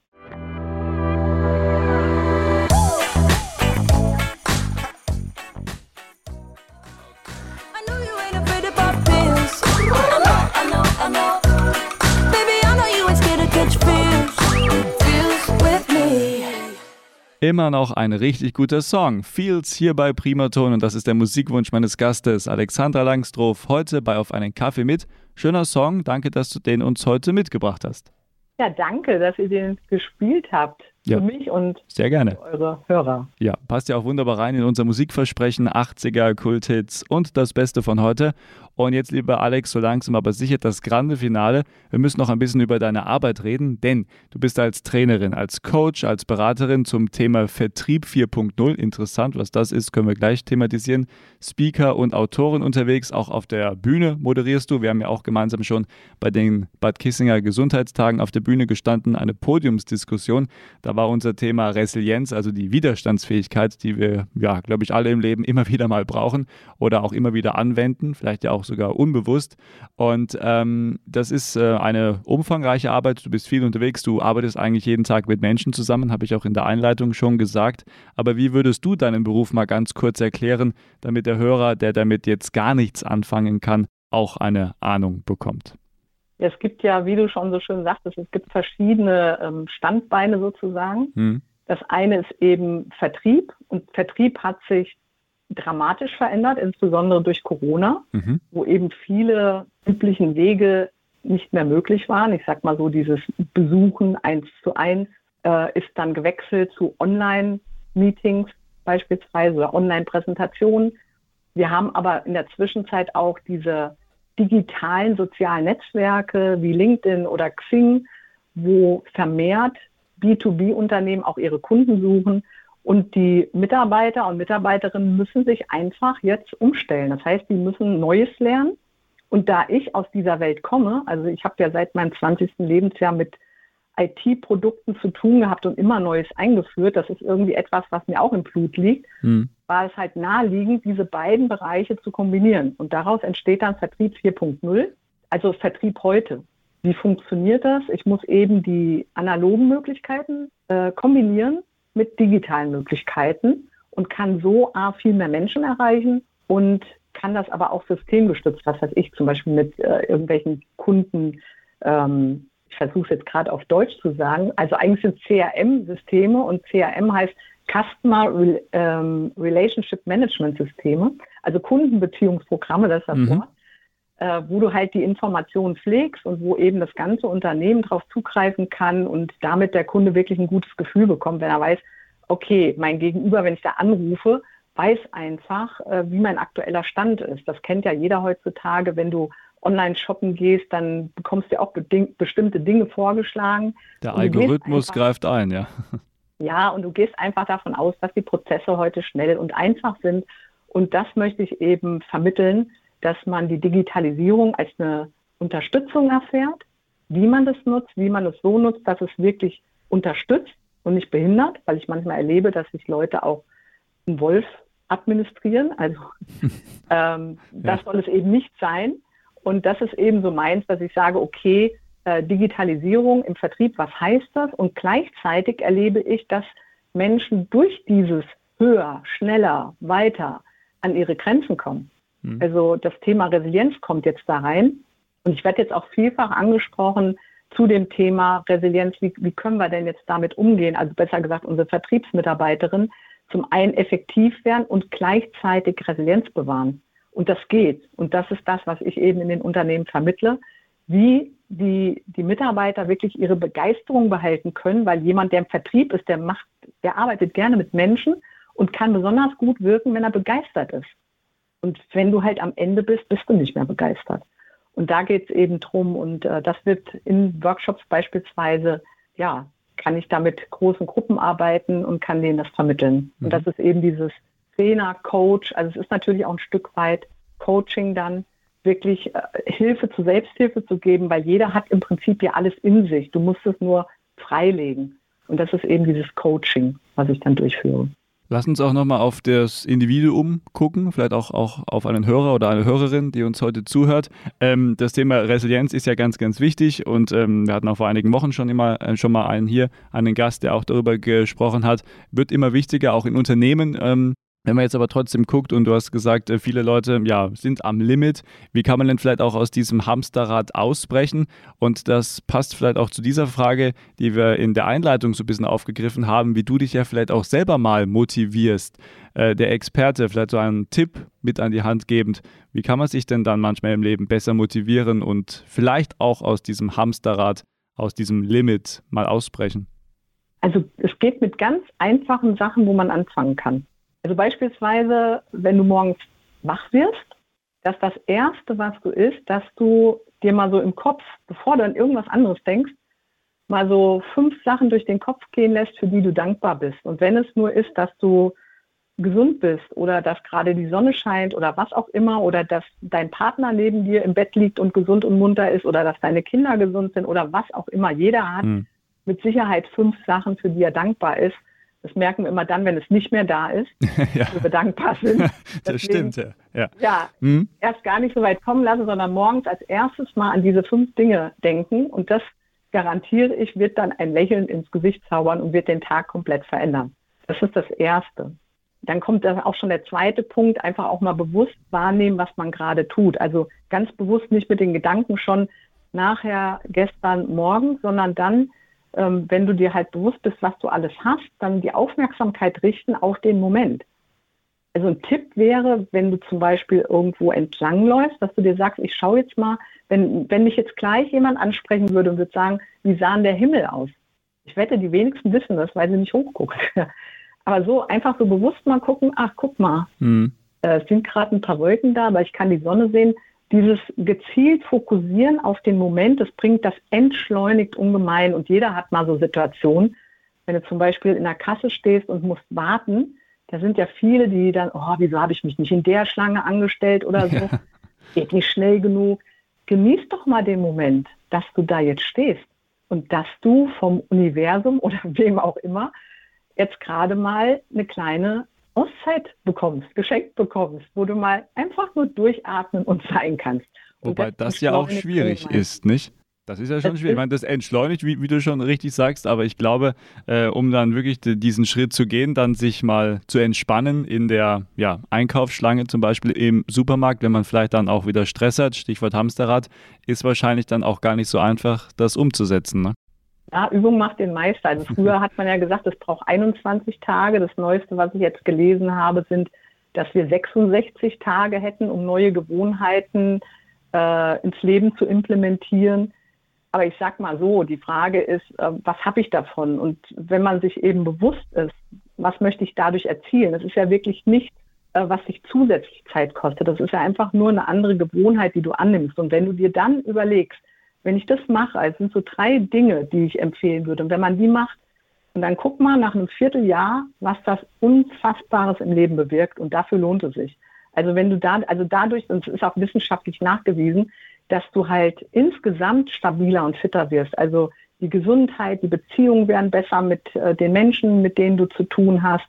Immer noch ein richtig guter Song. Feels hier bei Primaton und das ist der Musikwunsch meines Gastes Alexandra Langstroff heute bei Auf einen Kaffee mit. Schöner Song, danke, dass du den uns heute mitgebracht hast. Ja, danke, dass ihr den gespielt habt. Ja. Für mich und Sehr gerne. eure Hörer. Ja, passt ja auch wunderbar rein in unser Musikversprechen, 80er Kulthits und das Beste von heute. Und jetzt, lieber Alex, so langsam aber sicher das grande Finale. Wir müssen noch ein bisschen über deine Arbeit reden, denn du bist als Trainerin, als Coach, als Beraterin zum Thema Vertrieb 4.0. Interessant, was das ist, können wir gleich thematisieren. Speaker und Autorin unterwegs, auch auf der Bühne moderierst du. Wir haben ja auch gemeinsam schon bei den Bad Kissinger Gesundheitstagen auf der Bühne gestanden, eine Podiumsdiskussion. Da war unser Thema Resilienz, also die Widerstandsfähigkeit, die wir, ja, glaube ich, alle im Leben immer wieder mal brauchen oder auch immer wieder anwenden, vielleicht ja auch sogar unbewusst. Und ähm, das ist äh, eine umfangreiche Arbeit. Du bist viel unterwegs, du arbeitest eigentlich jeden Tag mit Menschen zusammen, habe ich auch in der Einleitung schon gesagt. Aber wie würdest du deinen Beruf mal ganz kurz erklären, damit der Hörer, der damit jetzt gar nichts anfangen kann, auch eine Ahnung bekommt? Es gibt ja, wie du schon so schön sagtest, es gibt verschiedene ähm, Standbeine sozusagen. Hm. Das eine ist eben Vertrieb und Vertrieb hat sich dramatisch verändert, insbesondere durch Corona, mhm. wo eben viele üblichen Wege nicht mehr möglich waren. Ich sag mal so, dieses Besuchen eins zu eins äh, ist dann gewechselt zu Online-Meetings beispielsweise oder Online-Präsentationen. Wir haben aber in der Zwischenzeit auch diese digitalen sozialen Netzwerke wie LinkedIn oder Xing, wo vermehrt B2B-Unternehmen auch ihre Kunden suchen. Und die Mitarbeiter und Mitarbeiterinnen müssen sich einfach jetzt umstellen. Das heißt, die müssen Neues lernen. Und da ich aus dieser Welt komme, also ich habe ja seit meinem 20. Lebensjahr mit IT-Produkten zu tun gehabt und immer Neues eingeführt. Das ist irgendwie etwas, was mir auch im Blut liegt. Mhm. War es halt naheliegend, diese beiden Bereiche zu kombinieren. Und daraus entsteht dann Vertrieb 4.0, also Vertrieb heute. Wie funktioniert das? Ich muss eben die analogen Möglichkeiten äh, kombinieren mit digitalen Möglichkeiten und kann so A, viel mehr Menschen erreichen und kann das aber auch systemgestützt, was weiß ich, zum Beispiel mit äh, irgendwelchen Kunden ähm, ich versuche es jetzt gerade auf Deutsch zu sagen, also eigentlich sind CRM-Systeme und CRM heißt Customer ähm, Relationship Management Systeme, also Kundenbeziehungsprogramme, das ist das mhm. Wort, äh, wo du halt die Informationen pflegst und wo eben das ganze Unternehmen darauf zugreifen kann und damit der Kunde wirklich ein gutes Gefühl bekommt, wenn er weiß, okay, mein Gegenüber, wenn ich da anrufe, weiß einfach, äh, wie mein aktueller Stand ist. Das kennt ja jeder heutzutage, wenn du online shoppen gehst, dann bekommst du auch bestimmte Dinge vorgeschlagen. Der Algorithmus einfach, greift ein, ja. Ja, und du gehst einfach davon aus, dass die Prozesse heute schnell und einfach sind. Und das möchte ich eben vermitteln, dass man die Digitalisierung als eine Unterstützung erfährt, wie man das nutzt, wie man es so nutzt, dass es wirklich unterstützt und nicht behindert, weil ich manchmal erlebe, dass sich Leute auch einen Wolf administrieren. Also ähm, das ja. soll es eben nicht sein. Und das ist eben so meins, dass ich sage, okay, äh, Digitalisierung im Vertrieb, was heißt das? Und gleichzeitig erlebe ich, dass Menschen durch dieses höher, schneller, weiter an ihre Grenzen kommen. Mhm. Also das Thema Resilienz kommt jetzt da rein. Und ich werde jetzt auch vielfach angesprochen zu dem Thema Resilienz. Wie, wie können wir denn jetzt damit umgehen? Also besser gesagt, unsere Vertriebsmitarbeiterin zum einen effektiv werden und gleichzeitig Resilienz bewahren. Und das geht. Und das ist das, was ich eben in den Unternehmen vermittle, wie die, die Mitarbeiter wirklich ihre Begeisterung behalten können, weil jemand, der im Vertrieb ist, der macht, der arbeitet gerne mit Menschen und kann besonders gut wirken, wenn er begeistert ist. Und wenn du halt am Ende bist, bist du nicht mehr begeistert. Und da geht es eben drum und äh, das wird in Workshops beispielsweise, ja, kann ich da mit großen Gruppen arbeiten und kann denen das vermitteln. Mhm. Und das ist eben dieses Trainer, Coach, also es ist natürlich auch ein Stück weit Coaching dann, wirklich äh, Hilfe zur Selbsthilfe zu geben, weil jeder hat im Prinzip ja alles in sich. Du musst es nur freilegen. Und das ist eben dieses Coaching, was ich dann durchführe. Lass uns auch nochmal auf das Individuum gucken, vielleicht auch, auch auf einen Hörer oder eine Hörerin, die uns heute zuhört. Ähm, das Thema Resilienz ist ja ganz, ganz wichtig und ähm, wir hatten auch vor einigen Wochen schon, immer, äh, schon mal einen hier, einen Gast, der auch darüber gesprochen hat. Wird immer wichtiger, auch in Unternehmen. Ähm, Wenn man jetzt aber trotzdem guckt und du hast gesagt, äh, viele Leute ja, sind am Limit, wie kann man denn vielleicht auch aus diesem Hamsterrad ausbrechen? Und das passt vielleicht auch zu dieser Frage, die wir in der Einleitung so ein bisschen aufgegriffen haben, wie du dich ja vielleicht auch selber mal motivierst. Äh, der Experte vielleicht so einen Tipp mit an die Hand gebend, wie kann man sich denn dann manchmal im Leben besser motivieren und vielleicht auch aus diesem Hamsterrad, aus diesem Limit mal ausbrechen? Also es geht mit ganz einfachen Sachen, wo man anfangen kann. Also beispielsweise, wenn du morgens wach wirst, dass das Erste, was du isst, dass du dir mal so im Kopf, bevor du an irgendwas anderes denkst, mal so fünf Sachen durch den Kopf gehen lässt, für die du dankbar bist. Und wenn es nur ist, dass du gesund bist oder dass gerade die Sonne scheint oder was auch immer oder dass dein Partner neben dir im Bett liegt und gesund und munter ist oder dass deine Kinder gesund sind oder was auch immer. Jeder hat hm. mit Sicherheit fünf Sachen, für die er dankbar ist. Das merken wir immer dann, wenn es nicht mehr da ist, ja. wir dankbar sind. das Deswegen, stimmt, ja. Ja, ja hm? erst gar nicht so weit kommen lassen, sondern morgens als erstes mal an diese fünf Dinge denken. Und das garantiere ich, wird dann ein Lächeln ins Gesicht zaubern und wird den Tag komplett verändern. Das ist das Erste. Dann kommt da auch schon der zweite Punkt, einfach auch mal bewusst wahrnehmen, was man gerade tut. Also ganz bewusst nicht mit den Gedanken schon nachher, gestern, morgen, sondern dann ähm, wenn du dir halt bewusst bist, was du alles hast, dann die Aufmerksamkeit richten auf den Moment. Also ein Tipp wäre, wenn du zum Beispiel irgendwo entlang läufst, dass du dir sagst, ich schaue jetzt mal, wenn, wenn mich jetzt gleich jemand ansprechen würde und würde sagen, wie sah denn der Himmel aus? Ich wette, die wenigsten wissen das, weil sie nicht hochgucken. Aber so einfach so bewusst mal gucken, ach, guck mal, mhm. äh, es sind gerade ein paar Wolken da, aber ich kann die Sonne sehen dieses gezielt Fokussieren auf den Moment, das bringt das entschleunigt ungemein. Und jeder hat mal so Situationen, wenn du zum Beispiel in der Kasse stehst und musst warten, da sind ja viele, die dann, oh, wieso habe ich mich nicht in der Schlange angestellt oder so, ja. geht nicht schnell genug. Genieß doch mal den Moment, dass du da jetzt stehst und dass du vom Universum oder wem auch immer jetzt gerade mal eine kleine Auszeit bekommst, geschenkt bekommst, wo du mal einfach nur durchatmen und sein kannst. Und Wobei das, das ja auch schwierig ist, nicht? Das ist ja schon das schwierig. Ich meine, das entschleunigt, wie, wie, du schon richtig sagst, aber ich glaube, äh, um dann wirklich diesen Schritt zu gehen, dann sich mal zu entspannen in der ja, Einkaufsschlange, zum Beispiel im Supermarkt, wenn man vielleicht dann auch wieder Stress hat, Stichwort Hamsterrad, ist wahrscheinlich dann auch gar nicht so einfach, das umzusetzen. Ne? Ja, Übung macht den Meister. Also früher hat man ja gesagt, es braucht 21 Tage. Das Neueste, was ich jetzt gelesen habe, sind, dass wir 66 Tage hätten, um neue Gewohnheiten äh, ins Leben zu implementieren. Aber ich sag mal so, die Frage ist, äh, was habe ich davon? Und wenn man sich eben bewusst ist, was möchte ich dadurch erzielen? Das ist ja wirklich nicht, äh, was sich zusätzlich Zeit kostet. Das ist ja einfach nur eine andere Gewohnheit, die du annimmst. Und wenn du dir dann überlegst, wenn ich das mache, also sind so drei Dinge, die ich empfehlen würde. Und wenn man die macht, und dann guck mal nach einem Vierteljahr, was das Unfassbares im Leben bewirkt. Und dafür lohnt es sich. Also wenn du da, also dadurch, und es ist auch wissenschaftlich nachgewiesen, dass du halt insgesamt stabiler und fitter wirst. Also die Gesundheit, die Beziehungen werden besser mit äh, den Menschen, mit denen du zu tun hast.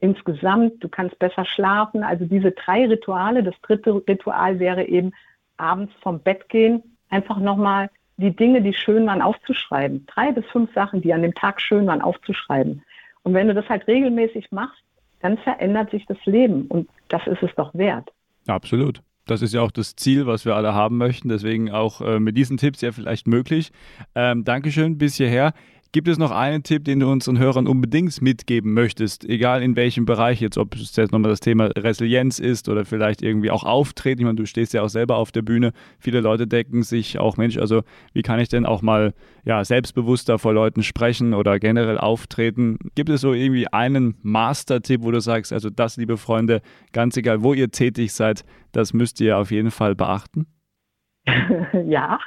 Insgesamt, du kannst besser schlafen. Also diese drei Rituale. Das dritte Ritual wäre eben abends vom Bett gehen, einfach nochmal die Dinge, die schön waren, aufzuschreiben. Drei bis fünf Sachen, die an dem Tag schön waren, aufzuschreiben. Und wenn du das halt regelmäßig machst, dann verändert sich das Leben und das ist es doch wert. Absolut. Das ist ja auch das Ziel, was wir alle haben möchten. Deswegen auch äh, mit diesen Tipps ja vielleicht möglich. Ähm, Dankeschön bis hierher. Gibt es noch einen Tipp, den du unseren Hörern unbedingt mitgeben möchtest, egal in welchem Bereich jetzt, ob es jetzt nochmal das Thema Resilienz ist oder vielleicht irgendwie auch Auftreten? Ich meine, du stehst ja auch selber auf der Bühne. Viele Leute denken sich auch, Mensch, also wie kann ich denn auch mal ja, selbstbewusster vor Leuten sprechen oder generell auftreten? Gibt es so irgendwie einen Master-Tipp, wo du sagst, also das, liebe Freunde, ganz egal, wo ihr tätig seid, das müsst ihr auf jeden Fall beachten? ja,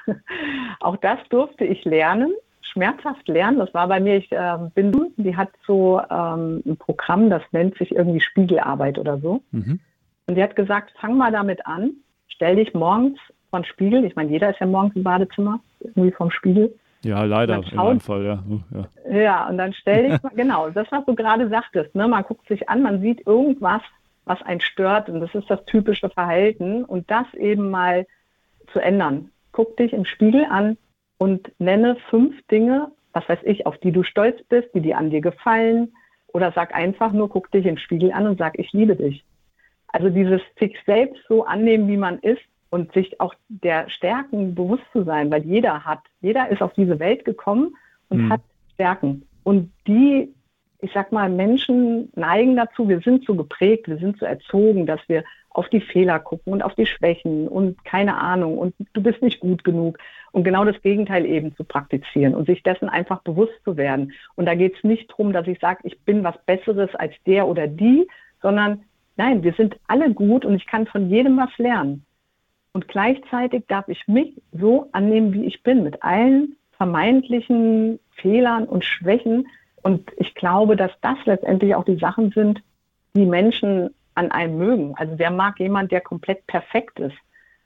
auch das durfte ich lernen schmerzhaft lernen. Das war bei mir, ich äh, bin, die hat so ähm, ein Programm, das nennt sich irgendwie Spiegelarbeit oder so. Mhm. Und die hat gesagt, fang mal damit an, stell dich morgens vor den Spiegel. Ich meine, jeder ist ja morgens im Badezimmer, irgendwie vom Spiegel. Ja, leider, in meinem Fall, ja. Oh, ja. Ja, und dann stell dich mal, genau, das, was du gerade sagtest, ne, man guckt sich an, man sieht irgendwas, was einen stört und das ist das typische Verhalten und das eben mal zu ändern. Guck dich im Spiegel an, und nenne fünf Dinge, was weiß ich, auf die du stolz bist, die dir an dir gefallen oder sag einfach nur, guck dich in den Spiegel an und sag, ich liebe dich. Also dieses sich selbst so annehmen, wie man ist und sich auch der Stärken bewusst zu sein, weil jeder hat, jeder ist auf diese Welt gekommen und mhm. hat Stärken. Und die, ich sag mal, Menschen neigen dazu, wir sind so geprägt, wir sind so erzogen, dass wir auf die Fehler gucken und auf die Schwächen und keine Ahnung und du bist nicht gut genug. Und genau das Gegenteil eben zu praktizieren und sich dessen einfach bewusst zu werden. Und da geht es nicht darum, dass ich sage, ich bin was Besseres als der oder die, sondern nein, wir sind alle gut und ich kann von jedem was lernen. Und gleichzeitig darf ich mich so annehmen, wie ich bin, mit allen vermeintlichen Fehlern und Schwächen. Und ich glaube, dass das letztendlich auch die Sachen sind, die Menschen an einem mögen. Also wer mag jemand, der komplett perfekt ist?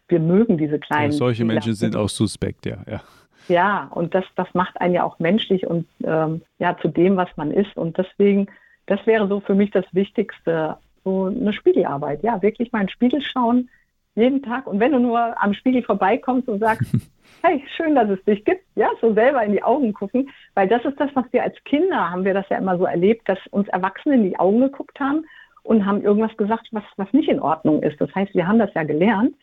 Wir mögen diese kleinen. Ja, solche. Menschen sind auch suspekt, ja. Ja, ja und das, das macht einen ja auch menschlich und ähm, ja zu dem, was man ist. Und deswegen, das wäre so für mich das Wichtigste, so eine Spiegelarbeit. Ja, wirklich mal in den Spiegel schauen, jeden Tag. Und wenn du nur am Spiegel vorbeikommst und sagst, hey, schön, dass es dich gibt, ja, so selber in die Augen gucken, weil das ist das, was wir als Kinder haben wir das ja immer so erlebt, dass uns Erwachsene in die Augen geguckt haben und haben irgendwas gesagt, was, was nicht in Ordnung ist. Das heißt, wir haben das ja gelernt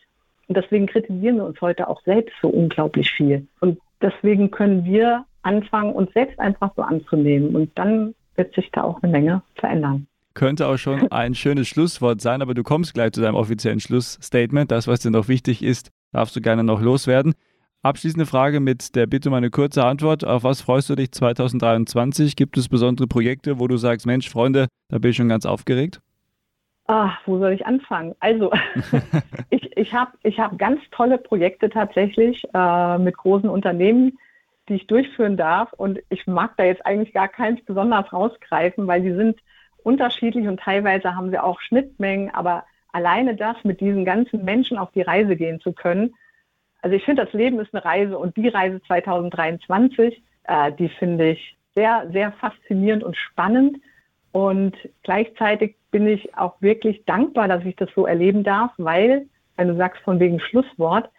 und deswegen kritisieren wir uns heute auch selbst so unglaublich viel. Und deswegen können wir anfangen, uns selbst einfach so anzunehmen und dann wird sich da auch eine Menge verändern. Könnte auch schon ein schönes Schlusswort sein, aber du kommst gleich zu deinem offiziellen Schlussstatement. Das, was dir noch wichtig ist, darfst du gerne noch loswerden. Abschließende Frage mit der Bitte um eine kurze Antwort. Auf was freust du dich 2023? Gibt es besondere Projekte, wo du sagst, Mensch, Freunde, da bin ich schon ganz aufgeregt? Ach, wo soll ich anfangen? Also, ich, ich habe ich hab ganz tolle Projekte tatsächlich äh, mit großen Unternehmen, die ich durchführen darf. Und ich mag da jetzt eigentlich gar keins besonders rausgreifen, weil die sind unterschiedlich und teilweise haben wir auch Schnittmengen. Aber alleine das, mit diesen ganzen Menschen auf die Reise gehen zu können, also ich finde, das Leben ist eine Reise und die Reise 2023, äh, die finde ich sehr, sehr faszinierend und spannend. Und gleichzeitig bin ich auch wirklich dankbar, dass ich das so erleben darf, weil, wenn du sagst von wegen Schlusswort,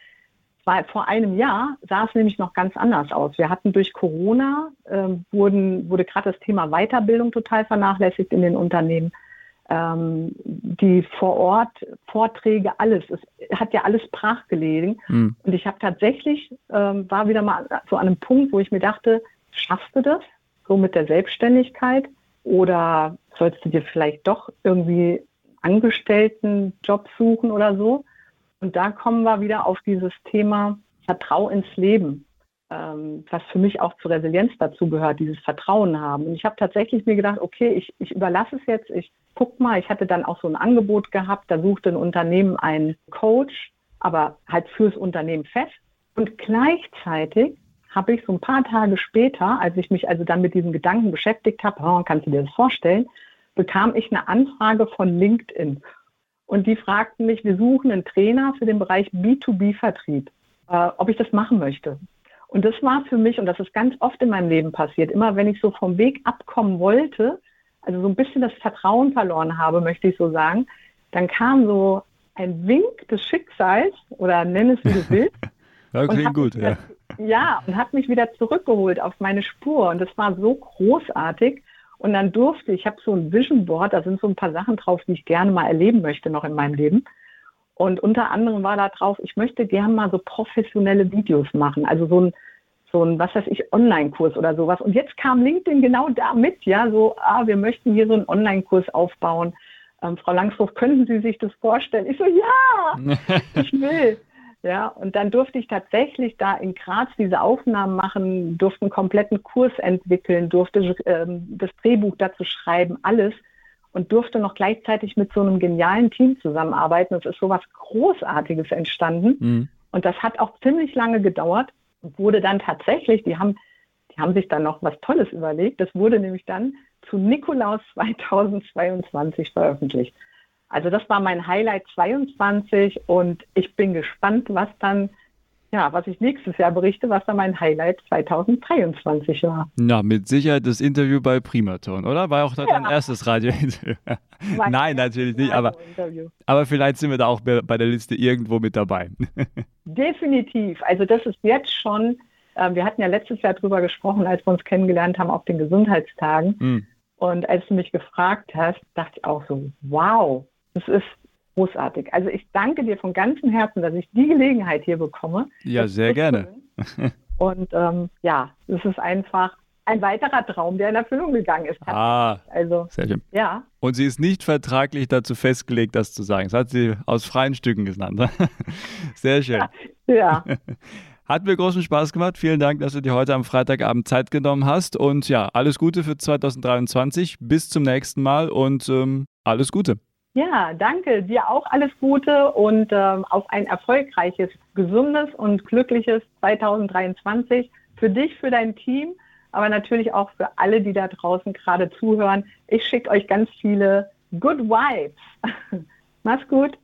weil vor einem Jahr sah es nämlich noch ganz anders aus. Wir hatten durch Corona, äh, wurden, wurde gerade das Thema Weiterbildung total vernachlässigt in den Unternehmen. Ähm, die vor Ort Vorträge, alles. Es hat ja alles brach gelegen. Mhm. Und ich habe tatsächlich, ähm, war wieder mal so an einem Punkt, wo ich mir dachte, schaffst du das so mit der Selbstständigkeit? Oder sollst du dir vielleicht doch irgendwie Angestelltenjob suchen oder so? Und da kommen wir wieder auf dieses Thema Vertrau ins Leben, ähm, was für mich auch zur Resilienz dazu gehört, dieses Vertrauen haben. Und ich habe tatsächlich mir gedacht, okay, ich, ich überlasse es jetzt, ich guck mal, ich hatte dann auch so ein Angebot gehabt, da suchte ein Unternehmen einen Coach, aber halt fürs Unternehmen fest. Und gleichzeitig habe ich so ein paar Tage später, als ich mich also dann mit diesem Gedanken beschäftigt habe, oh, kannst du dir das vorstellen, bekam ich eine Anfrage von LinkedIn. Und die fragten mich, wir suchen einen Trainer für den Bereich B2B-Vertrieb, äh, ob ich das machen möchte. Und das war für mich, und das ist ganz oft in meinem Leben passiert, immer wenn ich so vom Weg abkommen wollte, also so ein bisschen das Vertrauen verloren habe, möchte ich so sagen, dann kam so ein Wink des Schicksals oder nenn es wie du willst. ja, klingt gut, ja. Ja, und hat mich wieder zurückgeholt auf meine Spur. Und das war so großartig. Und dann durfte ich, ich habe so ein Vision Board, da sind so ein paar Sachen drauf, die ich gerne mal erleben möchte noch in meinem Leben. Und unter anderem war da drauf, ich möchte gerne mal so professionelle Videos machen, also so ein, so ein, was weiß ich, Online-Kurs oder sowas. Und jetzt kam LinkedIn genau da mit, ja, so, ah, wir möchten hier so einen Online-Kurs aufbauen. Ähm, Frau Langsdorf, könnten Sie sich das vorstellen? Ich so, ja, ich will. Ja, und dann durfte ich tatsächlich da in Graz diese Aufnahmen machen, durfte einen kompletten Kurs entwickeln, durfte ähm, das Drehbuch dazu schreiben, alles und durfte noch gleichzeitig mit so einem genialen Team zusammenarbeiten. Es ist so was Großartiges entstanden. Mhm. Und das hat auch ziemlich lange gedauert und wurde dann tatsächlich, die haben, die haben sich dann noch was Tolles überlegt. Das wurde nämlich dann zu Nikolaus 2022 veröffentlicht. Also das war mein Highlight 22 und ich bin gespannt, was dann, ja, was ich nächstes Jahr berichte, was dann mein Highlight 2023 war. Na, mit Sicherheit das Interview bei Primaton, oder? War auch ja. dein erstes Radio-Interview? Nein, natürlich nicht, aber, aber vielleicht sind wir da auch bei der Liste irgendwo mit dabei. Definitiv. Also das ist jetzt schon, äh, wir hatten ja letztes Jahr drüber gesprochen, als wir uns kennengelernt haben auf den Gesundheitstagen. Mhm Und als du mich gefragt hast, dachte ich auch so, wow, das ist großartig. Also ich danke dir von ganzem Herzen, dass ich die Gelegenheit hier bekomme. Ja, sehr gerne. Und ähm, ja, es ist einfach ein weiterer Traum, der in Erfüllung gegangen ist. Ah, also, sehr schön. Ja. Und sie ist nicht vertraglich dazu festgelegt, das zu sagen. Das hat sie aus freien Stücken genannt. sehr schön. Ja. ja. Hat mir großen Spaß gemacht. Vielen Dank, dass du dir heute am Freitagabend Zeit genommen hast. Und ja, alles Gute für 2023. Bis zum nächsten Mal und ähm, alles Gute. Ja, danke. Dir auch alles Gute und ähm, auf ein erfolgreiches, gesundes und glückliches 2023 für dich, für dein Team, aber natürlich auch für alle, die da draußen gerade zuhören. Ich schicke euch ganz viele Good Vibes. Mach's gut.